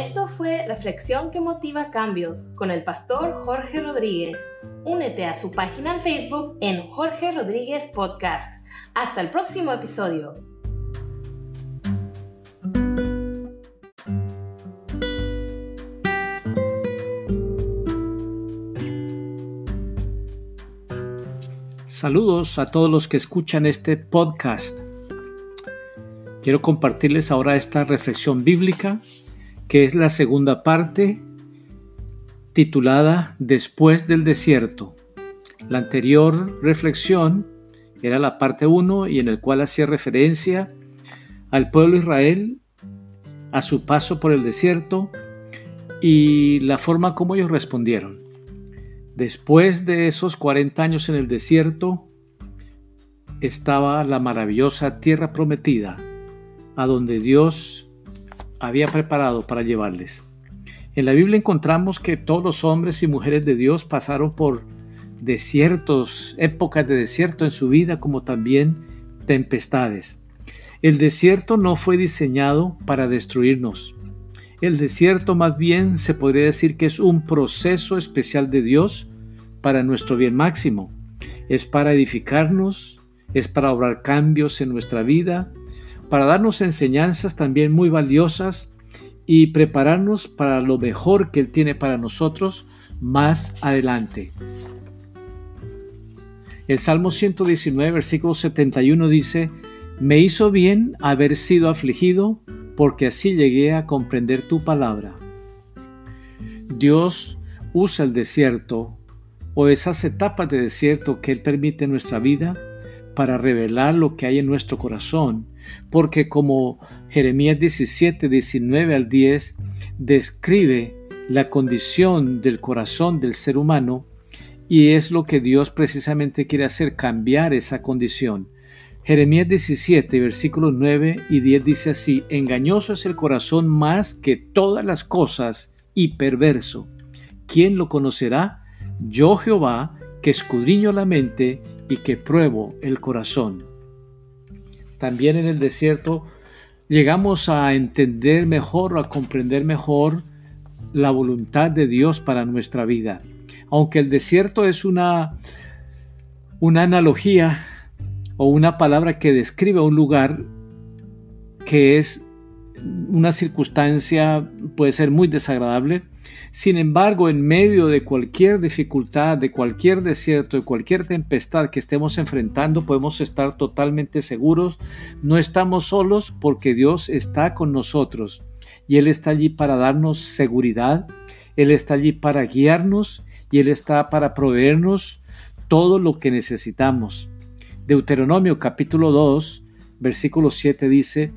Esto fue Reflexión que motiva cambios con el pastor Jorge Rodríguez. Únete a su página en Facebook en Jorge Rodríguez Podcast. Hasta el próximo episodio. Saludos a todos los que escuchan este podcast. Quiero compartirles ahora esta reflexión bíblica que es la segunda parte titulada Después del desierto. La anterior reflexión era la parte 1 y en el cual hacía referencia al pueblo Israel, a su paso por el desierto y la forma como ellos respondieron. Después de esos 40 años en el desierto, estaba la maravillosa tierra prometida, a donde Dios había preparado para llevarles. En la Biblia encontramos que todos los hombres y mujeres de Dios pasaron por desiertos, épocas de desierto en su vida, como también tempestades. El desierto no fue diseñado para destruirnos. El desierto más bien se podría decir que es un proceso especial de Dios para nuestro bien máximo. Es para edificarnos, es para obrar cambios en nuestra vida, para darnos enseñanzas también muy valiosas y prepararnos para lo mejor que Él tiene para nosotros más adelante. El Salmo 119, versículo 71 dice, Me hizo bien haber sido afligido, porque así llegué a comprender tu palabra. Dios usa el desierto o esas etapas de desierto que Él permite en nuestra vida para revelar lo que hay en nuestro corazón, porque como Jeremías 17, 19 al 10 describe la condición del corazón del ser humano y es lo que Dios precisamente quiere hacer, cambiar esa condición. Jeremías 17, versículos 9 y 10 dice así, engañoso es el corazón más que todas las cosas y perverso. ¿Quién lo conocerá? Yo Jehová, que escudriño la mente y que pruebo el corazón. También en el desierto llegamos a entender mejor a comprender mejor la voluntad de Dios para nuestra vida. Aunque el desierto es una, una analogía o una palabra que describe un lugar que es una circunstancia, puede ser muy desagradable, sin embargo, en medio de cualquier dificultad, de cualquier desierto, de cualquier tempestad que estemos enfrentando, podemos estar totalmente seguros. No estamos solos porque Dios está con nosotros y Él está allí para darnos seguridad, Él está allí para guiarnos y Él está para proveernos todo lo que necesitamos. Deuteronomio capítulo 2, versículo 7 dice,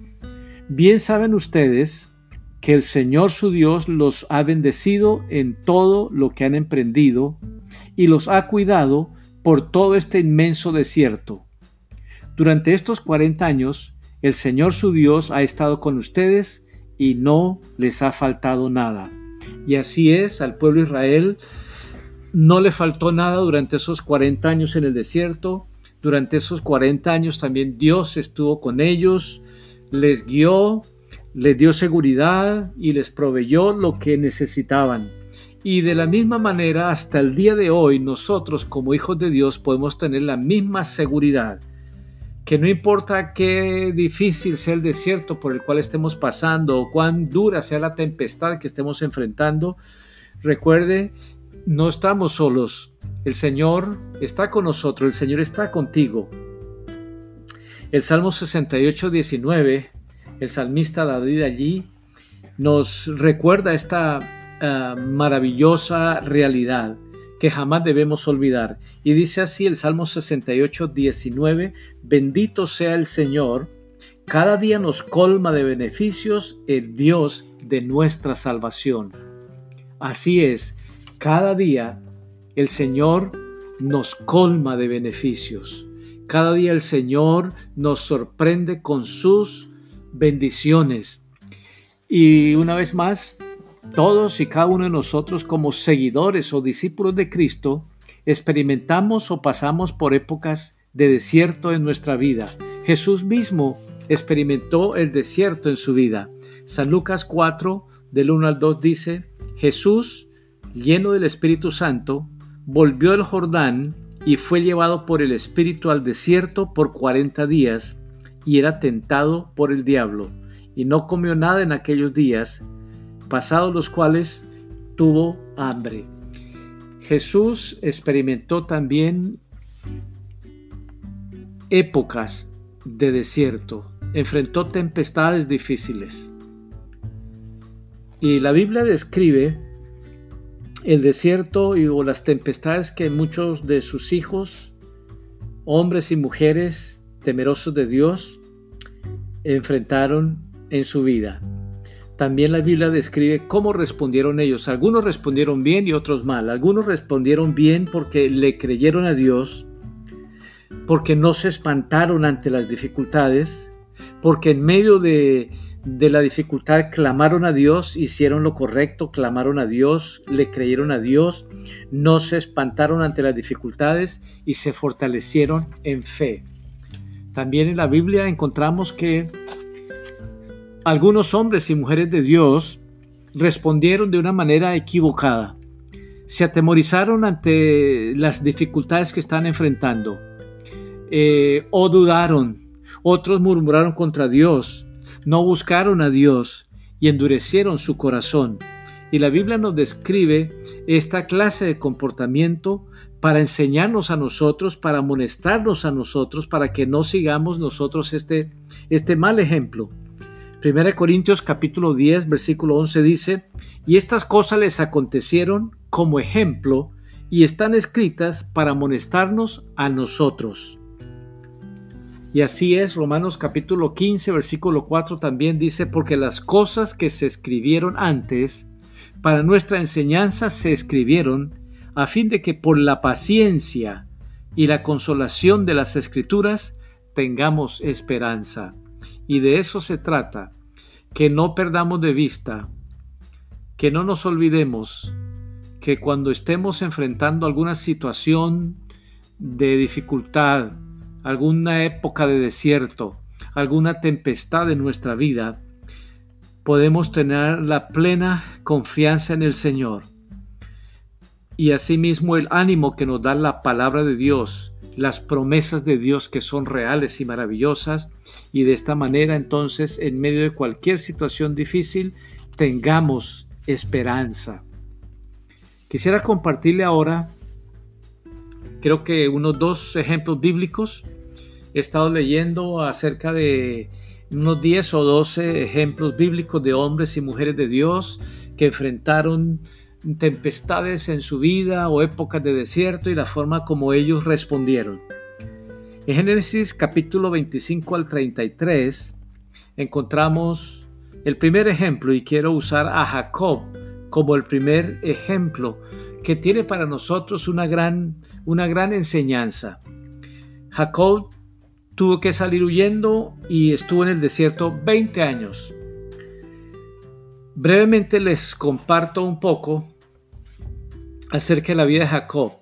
Bien saben ustedes que el Señor su Dios los ha bendecido en todo lo que han emprendido y los ha cuidado por todo este inmenso desierto. Durante estos 40 años, el Señor su Dios ha estado con ustedes y no les ha faltado nada. Y así es, al pueblo Israel no le faltó nada durante esos 40 años en el desierto. Durante esos 40 años también Dios estuvo con ellos, les guió, les dio seguridad y les proveyó lo que necesitaban. Y de la misma manera, hasta el día de hoy, nosotros como hijos de Dios podemos tener la misma seguridad, que no importa qué difícil sea el desierto por el cual estemos pasando o cuán dura sea la tempestad que estemos enfrentando, recuerde, no estamos solos. El Señor está con nosotros, el Señor está contigo. El Salmo 68, 19 el salmista David allí nos recuerda esta eh, maravillosa realidad que jamás debemos olvidar. Y dice así el Salmo 68, 19, bendito sea el Señor, cada día nos colma de beneficios el Dios de nuestra salvación. Así es, cada día el Señor nos colma de beneficios. Cada día el Señor nos sorprende con sus bendiciones. Y una vez más, todos y cada uno de nosotros como seguidores o discípulos de Cristo experimentamos o pasamos por épocas de desierto en nuestra vida. Jesús mismo experimentó el desierto en su vida. San Lucas 4, del 1 al 2 dice, Jesús, lleno del Espíritu Santo, volvió al Jordán y fue llevado por el Espíritu al desierto por cuarenta días y era tentado por el diablo y no comió nada en aquellos días, pasados los cuales tuvo hambre. Jesús experimentó también épocas de desierto, enfrentó tempestades difíciles. Y la Biblia describe el desierto y, las tempestades que muchos de sus hijos, hombres y mujeres temerosos de Dios, enfrentaron en su vida. También la Biblia describe cómo respondieron ellos. Algunos respondieron bien y otros mal. Algunos respondieron bien porque le creyeron a Dios, porque no se espantaron ante las dificultades, porque en medio de, la dificultad clamaron a Dios, hicieron lo correcto, clamaron a Dios, le creyeron a Dios, no se espantaron ante las dificultades y se fortalecieron en fe. También en la Biblia encontramos que algunos hombres y mujeres de Dios respondieron de una manera equivocada. Se atemorizaron ante las dificultades que están enfrentando eh, o dudaron. Otros murmuraron contra Dios no buscaron a Dios y endurecieron su corazón. Y la Biblia nos describe esta clase de comportamiento para enseñarnos a nosotros, para amonestarnos a nosotros, para que no sigamos nosotros este, este mal ejemplo. 1 Corintios capítulo 10, versículo 11 dice, y estas cosas les acontecieron como ejemplo y están escritas para amonestarnos a nosotros. Y así es, Romanos capítulo 15, versículo 4 también dice, porque las cosas que se escribieron antes, para nuestra enseñanza se escribieron, a fin de que por la paciencia y la consolación de las escrituras tengamos esperanza. Y de eso se trata, que no perdamos de vista, que no nos olvidemos que cuando estemos enfrentando alguna situación de dificultad, alguna época de desierto, alguna tempestad en nuestra vida, podemos tener la plena confianza en el Señor. Y asimismo el ánimo que nos da la palabra de Dios, las promesas de Dios que son reales y maravillosas. Y de esta manera entonces en medio de cualquier situación difícil tengamos esperanza. Quisiera compartirle ahora creo que unos dos ejemplos bíblicos. He estado leyendo acerca de unos 10 o 12 ejemplos bíblicos de hombres y mujeres de Dios que enfrentaron tempestades en su vida o épocas de desierto y la forma como ellos respondieron. En Génesis capítulo 25 al 33 encontramos el primer ejemplo y quiero usar a Jacob como el primer ejemplo que tiene para nosotros una gran, una gran enseñanza. Jacob tuvo que salir huyendo y estuvo en el desierto 20 años. Brevemente les comparto un poco acerca de la vida de Jacob.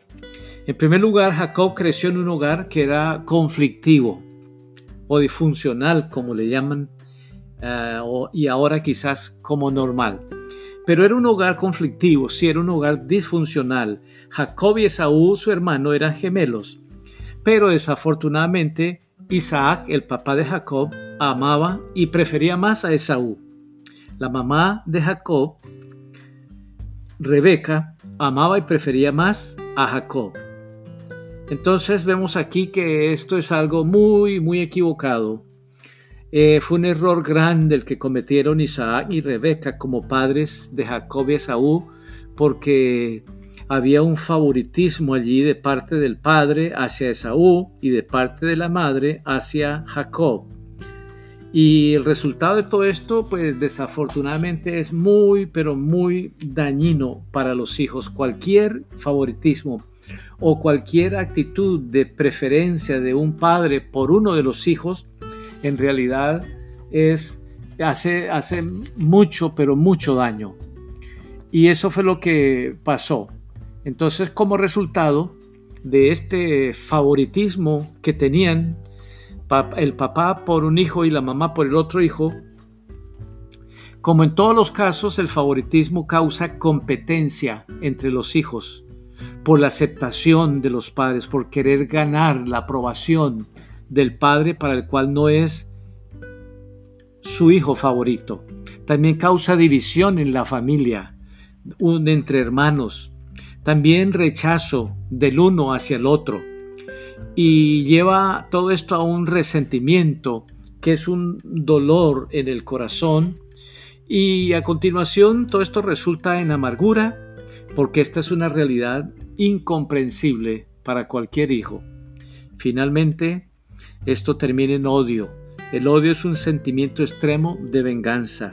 En primer lugar, Jacob creció en un hogar que era conflictivo o disfuncional, como le llaman, eh, y ahora quizás como normal. Pero era un hogar conflictivo, sí, era un hogar disfuncional. Jacob y Esaú, su hermano, eran gemelos. Pero desafortunadamente, Isaac, el papá de Jacob, amaba y prefería más a Esaú. La mamá de Jacob, Rebeca, amaba y prefería más a Jacob. Entonces vemos aquí que esto es algo muy, muy equivocado eh, fue un error grande el que cometieron Isaac y Rebeca como padres de Jacob y Esaú, porque había un favoritismo allí de parte del padre hacia Esaú y de parte de la madre hacia Jacob. Y el resultado de todo esto, pues desafortunadamente es muy, pero muy dañino para los hijos. Cualquier favoritismo o cualquier actitud de preferencia de un padre por uno de los hijos en realidad es, hace, hace mucho, pero mucho daño. Y eso fue lo que pasó. Entonces, como resultado de este favoritismo que tenían el papá por un hijo y la mamá por el otro hijo, Como en todos los casos, el favoritismo causa competencia entre los hijos por la aceptación de los padres, por querer ganar la aprobación del padre para el cual no es su hijo favorito. También causa división en la familia, entre hermanos. También rechazo del uno hacia el otro. Y lleva todo esto a un resentimiento, que es un dolor en el corazón. Y a continuación todo esto resulta en amargura, porque esta es una realidad incomprensible para cualquier hijo. Finalmente, esto termina en odio. El odio es un sentimiento extremo de venganza.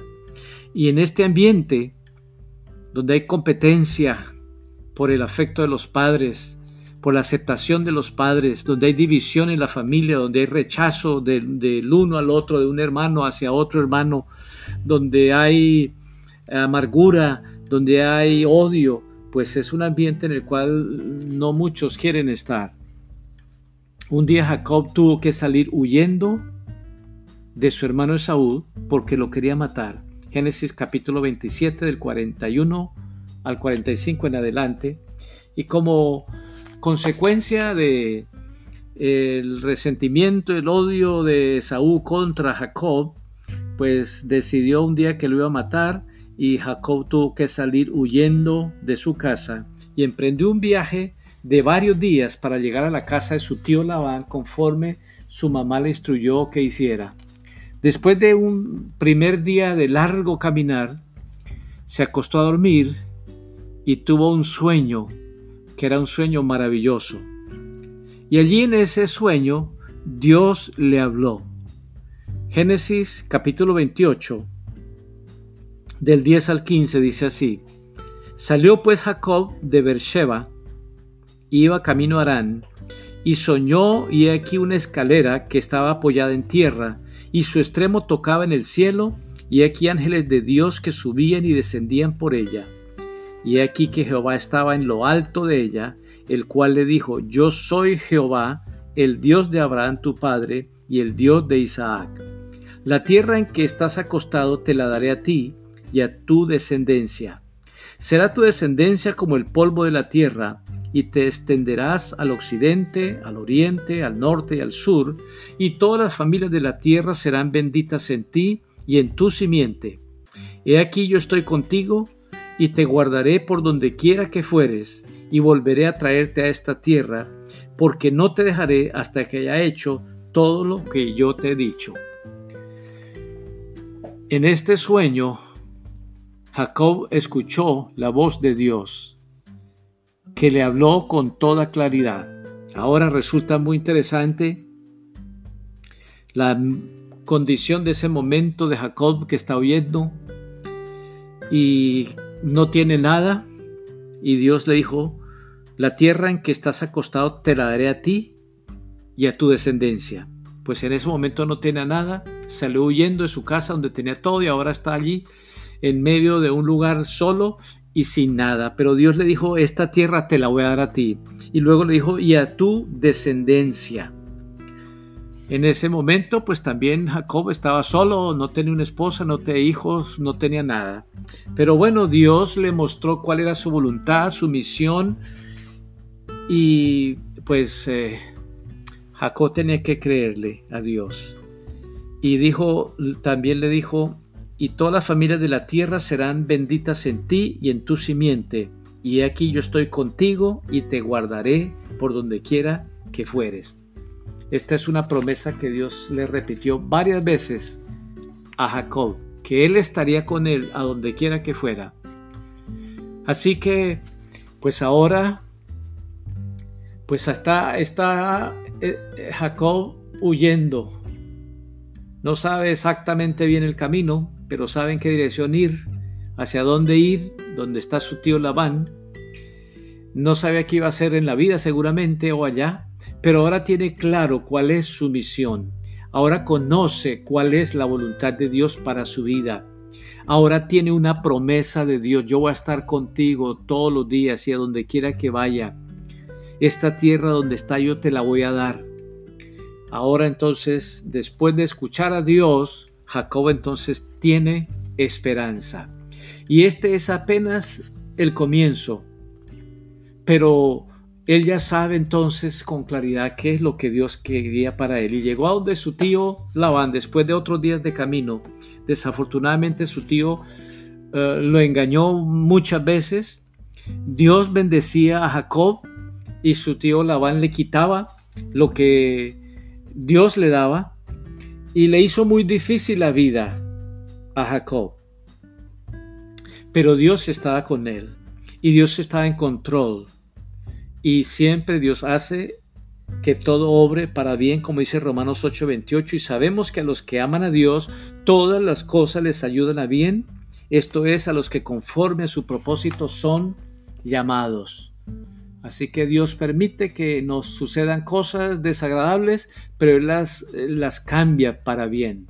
Y en este ambiente, donde hay competencia por el afecto de los padres, por la aceptación de los padres, donde hay división en la familia, donde hay rechazo del, uno al otro, de un hermano hacia otro hermano, donde hay amargura, donde hay odio, pues es un ambiente en el cual no muchos quieren estar. Un día Jacob tuvo que salir huyendo de su hermano Esaú porque lo quería matar. Génesis capítulo 27 del 41 al 45 en adelante. Y como consecuencia de el resentimiento, el odio de Esaú contra Jacob, pues decidió un día que lo iba a matar y Jacob tuvo que salir huyendo de su casa y emprendió un viaje de varios días para llegar a la casa de su tío Labán conforme su mamá le instruyó que hiciera. Después de un primer día de largo caminar, se acostó a dormir y tuvo un sueño que era un sueño maravilloso. Y allí en ese sueño Dios le habló. Génesis capítulo 28 del 10 al 15 dice así, Salió pues Jacob de Beersheba, iba camino a Arán, y soñó y he aquí una escalera que estaba apoyada en tierra, y su extremo tocaba en el cielo, y aquí ángeles de Dios que subían y descendían por ella. Y he aquí que Jehová estaba en lo alto de ella, el cual le dijo, Yo soy Jehová, el Dios de Abraham tu padre, y el Dios de Isaac. La tierra en que estás acostado te la daré a ti, y a tu descendencia. Será tu descendencia como el polvo de la tierra, y te extenderás al occidente, al oriente, al norte y al sur, y todas las familias de la tierra serán benditas en ti y en tu simiente. He aquí yo estoy contigo, y te guardaré por donde quiera que fueres, y volveré a traerte a esta tierra, porque no te dejaré hasta que haya hecho todo lo que yo te he dicho. En este sueño Jacob escuchó la voz de Dios, que le habló con toda claridad. Ahora resulta muy interesante la condición de ese momento de Jacob que está oyendo y no tiene nada. Y Dios le dijo, la tierra en que estás acostado te la daré a ti y a tu descendencia. Pues en ese momento no tiene nada, salió huyendo de su casa donde tenía todo y ahora está allí en medio de un lugar solo y sin nada. Pero Dios le dijo, esta tierra te la voy a dar a ti. Y luego le dijo, y a tu descendencia. En ese momento, pues también Jacob estaba solo, no tenía una esposa, no tenía hijos, no tenía nada. Pero bueno, Dios le mostró cuál era su voluntad, su misión. Y pues eh, Jacob tenía que creerle a Dios. Y dijo, también le dijo, y todas las familias de la tierra serán benditas en ti y en tu simiente. Y aquí yo estoy contigo y te guardaré por donde quiera que fueres. Esta es una promesa que Dios le repitió varias veces a Jacob, que él estaría con él a donde quiera que fuera. Así que, pues ahora, pues hasta está eh, Jacob huyendo. No sabe exactamente bien el camino, pero sabe en qué dirección ir, hacia dónde ir, donde está su tío Labán. No sabe qué iba a hacer en la vida seguramente o allá, pero ahora tiene claro cuál es su misión. Ahora conoce cuál es la voluntad de Dios para su vida. Ahora tiene una promesa de Dios. Yo voy a estar contigo todos los días y a donde quiera que vaya. Esta tierra donde está yo te la voy a dar. Ahora entonces, después de escuchar a Dios, Jacob entonces tiene esperanza. Y este es apenas el comienzo. Pero él ya sabe entonces con claridad qué es lo que Dios quería para él. Y llegó a donde su tío Labán, después de otros días de camino. Desafortunadamente su tío eh, lo engañó muchas veces. Dios bendecía a Jacob y su tío Labán le quitaba lo que Dios le daba y le hizo muy difícil la vida a Jacob. Pero Dios estaba con él y Dios estaba en control. Y siempre Dios hace que todo obre para bien, como dice Romanos 8:28, y sabemos que a los que aman a Dios, todas las cosas les ayudan a bien, esto es, a los que conforme a su propósito son llamados. Así que Dios permite que nos sucedan cosas desagradables, pero Él las, las cambia para bien.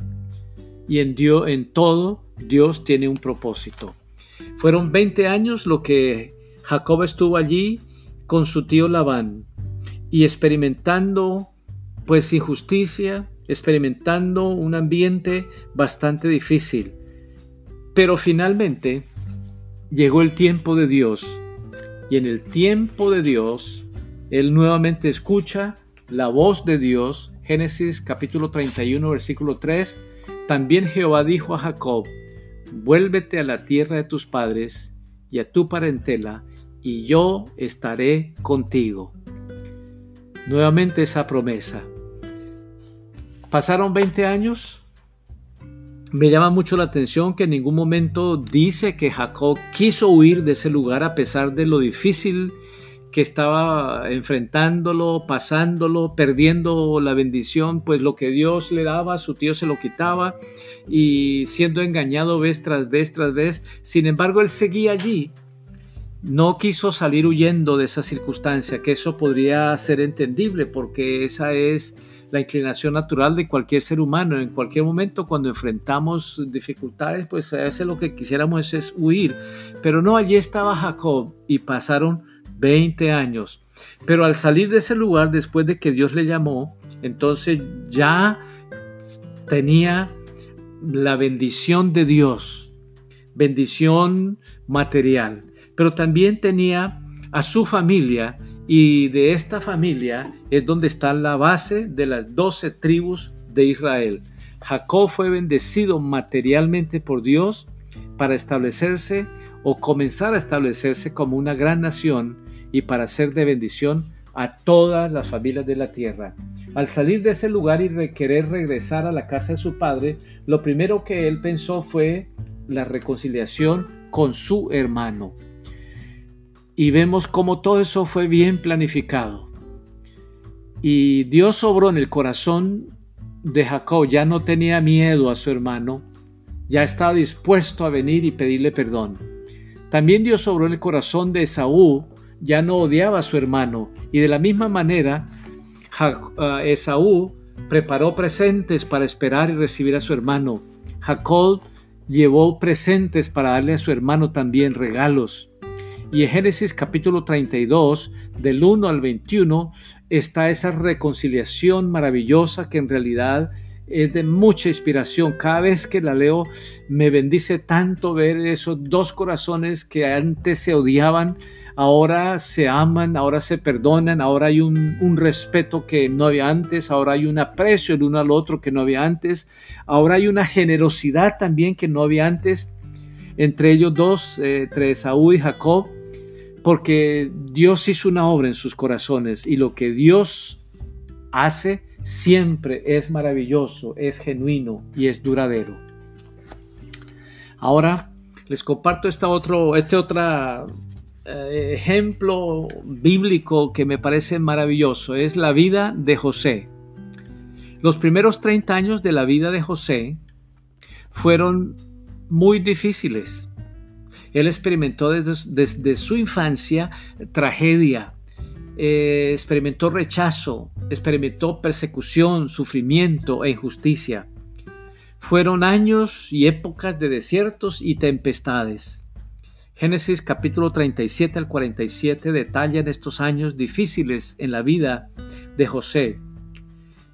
Y en, Dios, en todo Dios tiene un propósito. Fueron 20 años lo que Jacob estuvo allí con su tío Labán y experimentando pues injusticia, experimentando un ambiente bastante difícil. Pero finalmente llegó el tiempo de Dios y en el tiempo de Dios, él nuevamente escucha la voz de Dios. Génesis capítulo 31, versículo 3. También Jehová dijo a Jacob, vuélvete a la tierra de tus padres y a tu parentela, y yo estaré contigo. Nuevamente esa promesa. Pasaron 20 años me llama mucho la atención que en ningún momento dice que Jacob quiso huir de ese lugar a pesar de lo difícil que estaba enfrentándolo, pasándolo, perdiendo la bendición, pues lo que Dios le daba, su tío se lo quitaba y siendo engañado vez tras vez tras vez. Sin embargo, él seguía allí. No quiso salir huyendo de esa circunstancia, que eso podría ser entendible porque esa es la inclinación natural de cualquier ser humano. En cualquier momento cuando enfrentamos dificultades, pues a veces lo que quisiéramos es huir. Pero no, allí estaba Jacob y pasaron 20 años. Pero al salir de ese lugar, después de que Dios le llamó, entonces ya tenía la bendición de Dios, bendición material, pero también tenía a su familia y de esta familia es donde está la base de las doce tribus de Israel. Jacob fue bendecido materialmente por Dios para establecerse o comenzar a establecerse como una gran nación y para ser de bendición a todas las familias de la tierra. Al salir de ese lugar y querer regresar a la casa de su padre, lo primero que él pensó fue la reconciliación con su hermano y vemos cómo todo eso fue bien planificado. Y Dios obró en el corazón de Jacob, ya no tenía miedo a su hermano, ya estaba dispuesto a venir y pedirle perdón. También Dios obró en el corazón de Esaú, ya no odiaba a su hermano, y de la misma manera ah, Esaú preparó presentes para esperar y recibir a su hermano. Jacob llevó presentes para darle a su hermano también regalos. Y en Génesis capítulo 32, del 1 al 21, está esa reconciliación maravillosa que en realidad es de mucha inspiración. Cada vez que la leo me bendice tanto ver esos dos corazones que antes se odiaban, ahora se aman, ahora se perdonan, ahora hay un, respeto que no había antes, ahora hay un aprecio el uno al otro que no había antes, ahora hay una generosidad también que no había antes entre ellos dos, eh, entre Saúl y Jacob porque Dios hizo una obra en sus corazones y lo que Dios hace siempre es maravilloso, es genuino y es duradero. Ahora les comparto este otro, este otro eh, ejemplo bíblico que me parece maravilloso. Es la vida de José. Los primeros 30 años de la vida de José fueron muy difíciles él experimentó desde, su infancia tragedia, eh, experimentó rechazo, experimentó persecución, sufrimiento e injusticia. Fueron años y épocas de desiertos y tempestades. Génesis capítulo 37 al 47 detallan estos años difíciles en la vida de José.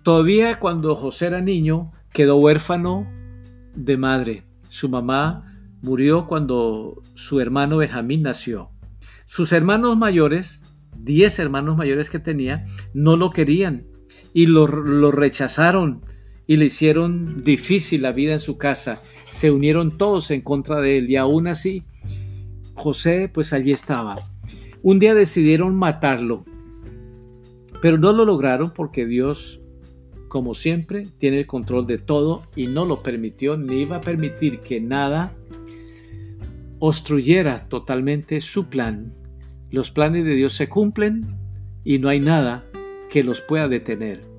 Todavía cuando José era niño, quedó huérfano de madre. Su mamá murió cuando su hermano Benjamín nació. Sus hermanos mayores, diez hermanos mayores que tenía, no lo querían y lo, lo rechazaron y le hicieron difícil la vida en su casa. Se unieron todos en contra de él y aún así José pues allí estaba. Un día decidieron matarlo, pero no lo lograron porque Dios, como siempre, tiene el control de todo y no lo permitió ni iba a permitir que nada obstruyera totalmente su plan. Los planes de Dios se cumplen y no hay nada que los pueda detener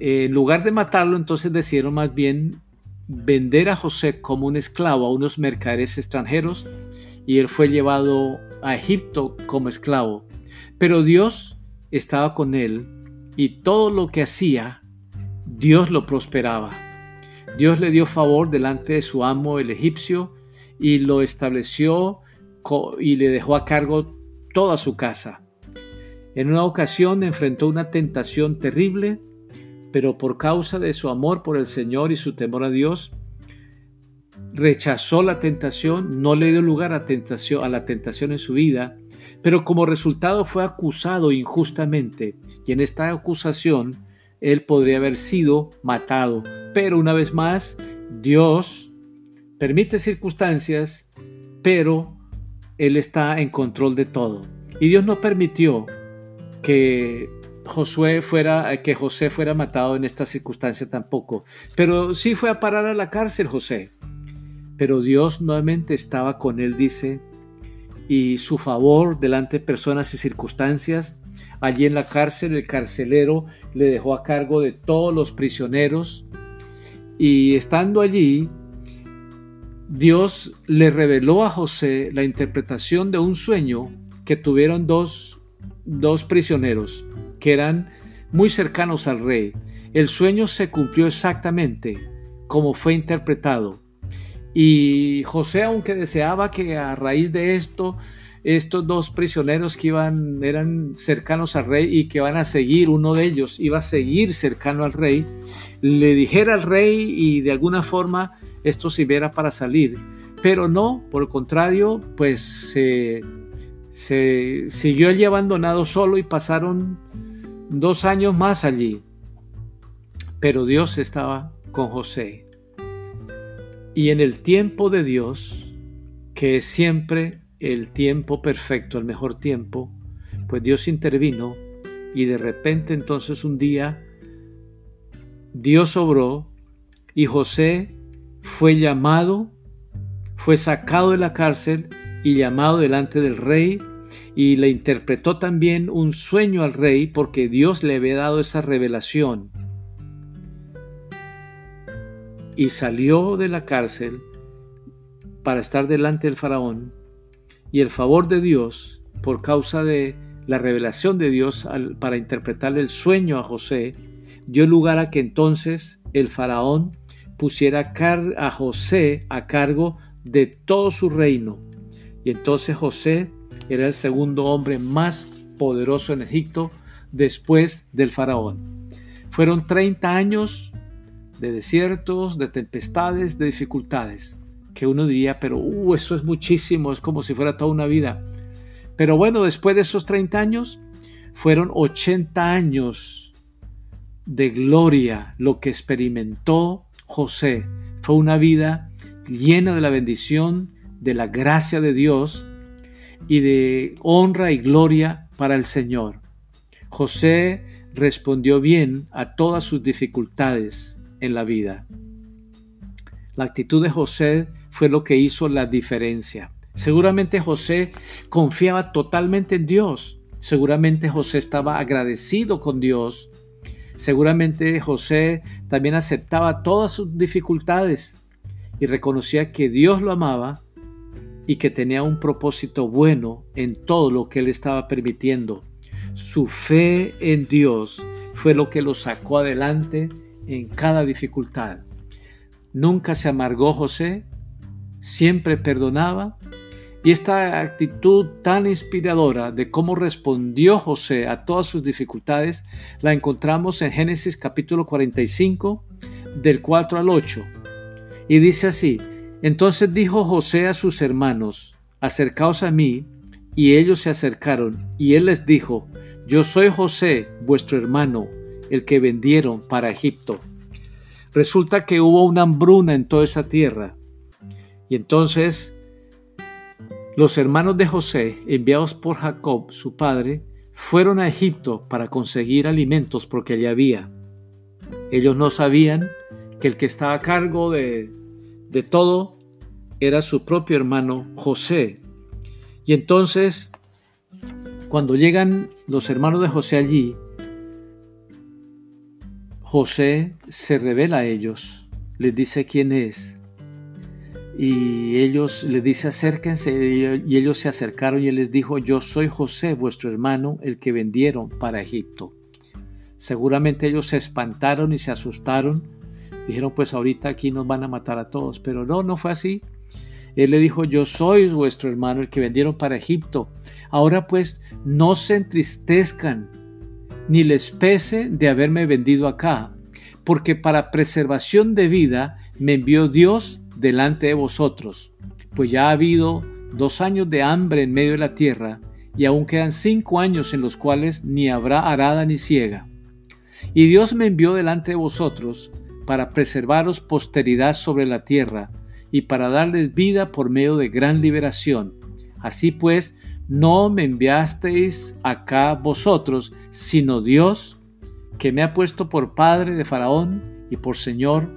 en lugar de matarlo, entonces decidieron más bien vender a José como un esclavo a unos mercaderes extranjeros y él fue llevado a Egipto como esclavo. Pero Dios estaba con él y todo lo que hacía, Dios lo prosperaba. Dios le dio favor delante de su amo el egipcio y lo estableció y le dejó a cargo toda su casa. En una ocasión enfrentó una tentación terrible pero por causa de su amor por el Señor y su temor a Dios, rechazó la tentación, no le dio lugar a, tentación, a la tentación en su vida, pero como resultado fue acusado injustamente y en esta acusación él podría haber sido matado. Pero una vez más, Dios permite circunstancias, pero Él está en control de todo. Y Dios no permitió que Josué fuera, que José fuera matado en esta circunstancia tampoco. Pero sí fue a parar a la cárcel José. Pero Dios nuevamente estaba con él, dice, y su favor delante de personas y circunstancias. Allí en la cárcel el carcelero le dejó a cargo de todos los prisioneros. Y estando allí, Dios le reveló a José la interpretación de un sueño que tuvieron dos, dos prisioneros que eran muy cercanos al rey. El sueño se cumplió exactamente como fue interpretado. Y José, aunque deseaba que a raíz de esto, estos dos prisioneros que eran cercanos al rey y que van a seguir, uno de ellos iba a seguir cercano al rey, le dijera al rey y de alguna forma esto sirviera para salir. Pero no, por el contrario, pues se, se siguió allí abandonado solo y pasaron dos años más allí. Pero Dios estaba con José. Y en el tiempo de Dios, que es siempre el tiempo perfecto, el mejor tiempo, pues Dios intervino y de repente entonces un día Dios obró y José fue llamado, fue sacado de la cárcel y llamado delante del rey y le interpretó también un sueño al rey porque Dios le había dado esa revelación. Y salió de la cárcel para estar delante del faraón y el favor de Dios por causa de la revelación de Dios para interpretar el sueño a José dio lugar a que entonces el faraón pusiera a José a cargo de todo su reino. Y entonces José era el segundo hombre más poderoso en Egipto después del faraón. Fueron 30 años de desiertos, de tempestades, de dificultades, que uno diría, pero uh, eso es muchísimo, es como si fuera toda una vida. Pero bueno, después de esos 30 años, fueron 80 años de gloria lo que experimentó José. Fue una vida llena de la bendición, de la gracia de Dios y de honra y gloria para el Señor. José respondió bien a todas sus dificultades en la vida. La actitud de José fue lo que hizo la diferencia. Seguramente José confiaba totalmente en Dios. Seguramente José estaba agradecido con Dios. Seguramente José también aceptaba todas sus dificultades y reconocía que Dios lo amaba y que tenía un propósito bueno en todo lo que él estaba permitiendo. Su fe en Dios fue lo que lo sacó adelante en cada dificultad. Nunca se amargó José, siempre perdonaba y esta actitud tan inspiradora de cómo respondió José a todas sus dificultades la encontramos en Génesis capítulo 45 del 4 al 8. Y dice así, Entonces dijo José a sus hermanos, acercaos a mí, y ellos se acercaron, y él les dijo, yo soy José, vuestro hermano, el que vendieron para Egipto. Resulta que hubo una hambruna en toda esa tierra. Y entonces los hermanos de José, enviados por Jacob, su padre, fueron a Egipto para conseguir alimentos porque allí había. Ellos no sabían que el que estaba a cargo de, de todo era su propio hermano José. Y entonces, cuando llegan los hermanos de José allí, José se revela a ellos, les dice quién es. Y ellos les dice acérquense y ellos se acercaron y él les dijo, yo soy José, vuestro hermano, el que vendieron para Egipto. Seguramente ellos se espantaron y se asustaron. Dijeron, pues ahorita aquí nos van a matar a todos. Pero no, no fue así. Él le dijo, yo soy vuestro hermano, el que vendieron para Egipto. Ahora pues, no se entristezcan, ni les pese de haberme vendido acá, porque para preservación de vida me envió Dios delante de vosotros, pues ya ha habido dos años de hambre en medio de la tierra, y aún quedan cinco años en los cuales ni habrá arada ni ciega. Y Dios me envió delante de vosotros para preservaros posteridad sobre la tierra, y para darles vida por medio de gran liberación. Así pues, no me enviasteis acá vosotros, sino Dios, que me ha puesto por padre de Faraón y por señor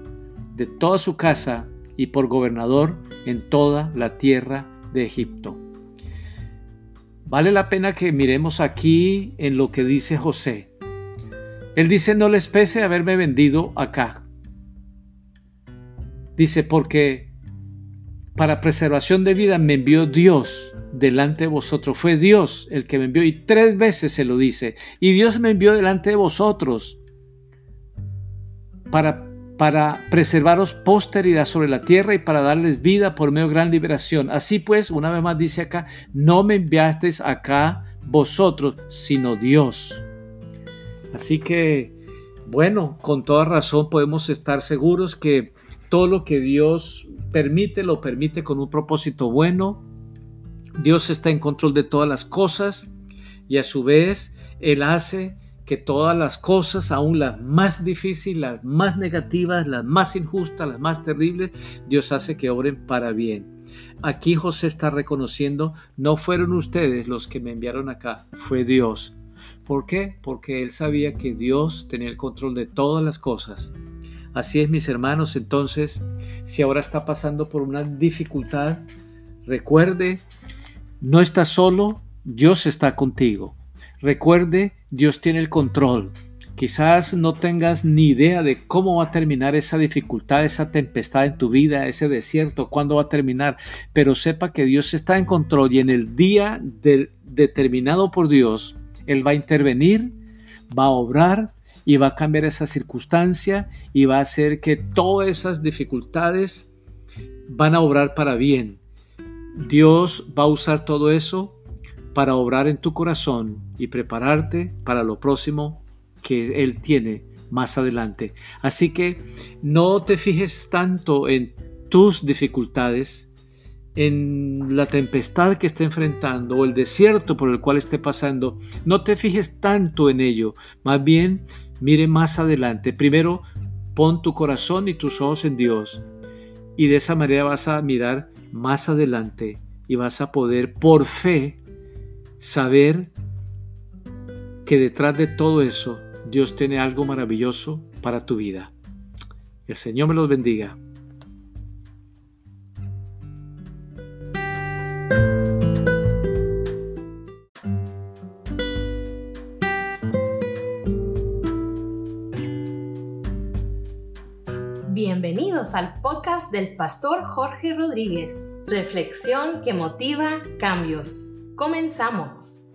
de toda su casa y por gobernador en toda la tierra de Egipto. Vale la pena que miremos aquí en lo que dice José. Él dice, no les pese haberme vendido acá. Dice, porque para preservación de vida me envió Dios delante de vosotros. Fue Dios el que me envió y tres veces se lo dice. Y Dios me envió delante de vosotros para, para preservaros posteridad sobre la tierra y para darles vida por medio de gran liberación. Así pues, una vez más dice acá, no me enviasteis acá vosotros, sino Dios. Así que, bueno, con toda razón podemos estar seguros que todo lo que Dios permite, lo permite con un propósito bueno. Dios está en control de todas las cosas y a su vez Él hace que todas las cosas, aún las más difíciles, las más negativas, las más injustas, las más terribles, Dios hace que obren para bien. Aquí José está reconociendo, no fueron ustedes los que me enviaron acá, fue Dios. ¿Por qué? Porque él sabía que Dios tenía el control de todas las cosas Así es, mis hermanos, entonces, si ahora está pasando por una dificultad, recuerde, no estás solo, Dios está contigo. Recuerde, Dios tiene el control. Quizás no tengas ni idea de cómo va a terminar esa dificultad, esa tempestad en tu vida, ese desierto, cuándo va a terminar, pero sepa que Dios está en control y en el día determinado por Dios, Él va a intervenir, va a obrar y va a cambiar esa circunstancia y va a hacer que todas esas dificultades van a obrar para bien. Dios va a usar todo eso para obrar en tu corazón y prepararte para lo próximo que Él tiene más adelante. Así que no te fijes tanto en tus dificultades, en la tempestad que esté enfrentando o el desierto por el cual esté pasando. No te fijes tanto en ello. Más bien, Mire más adelante. Primero, pon tu corazón y tus ojos en Dios. Y de esa manera vas a mirar más adelante y vas a poder por fe saber que detrás de todo eso Dios tiene algo maravilloso para tu vida. El Señor me los bendiga. Bienvenidos al podcast del pastor Jorge Rodríguez. Reflexión que motiva cambios. Comenzamos.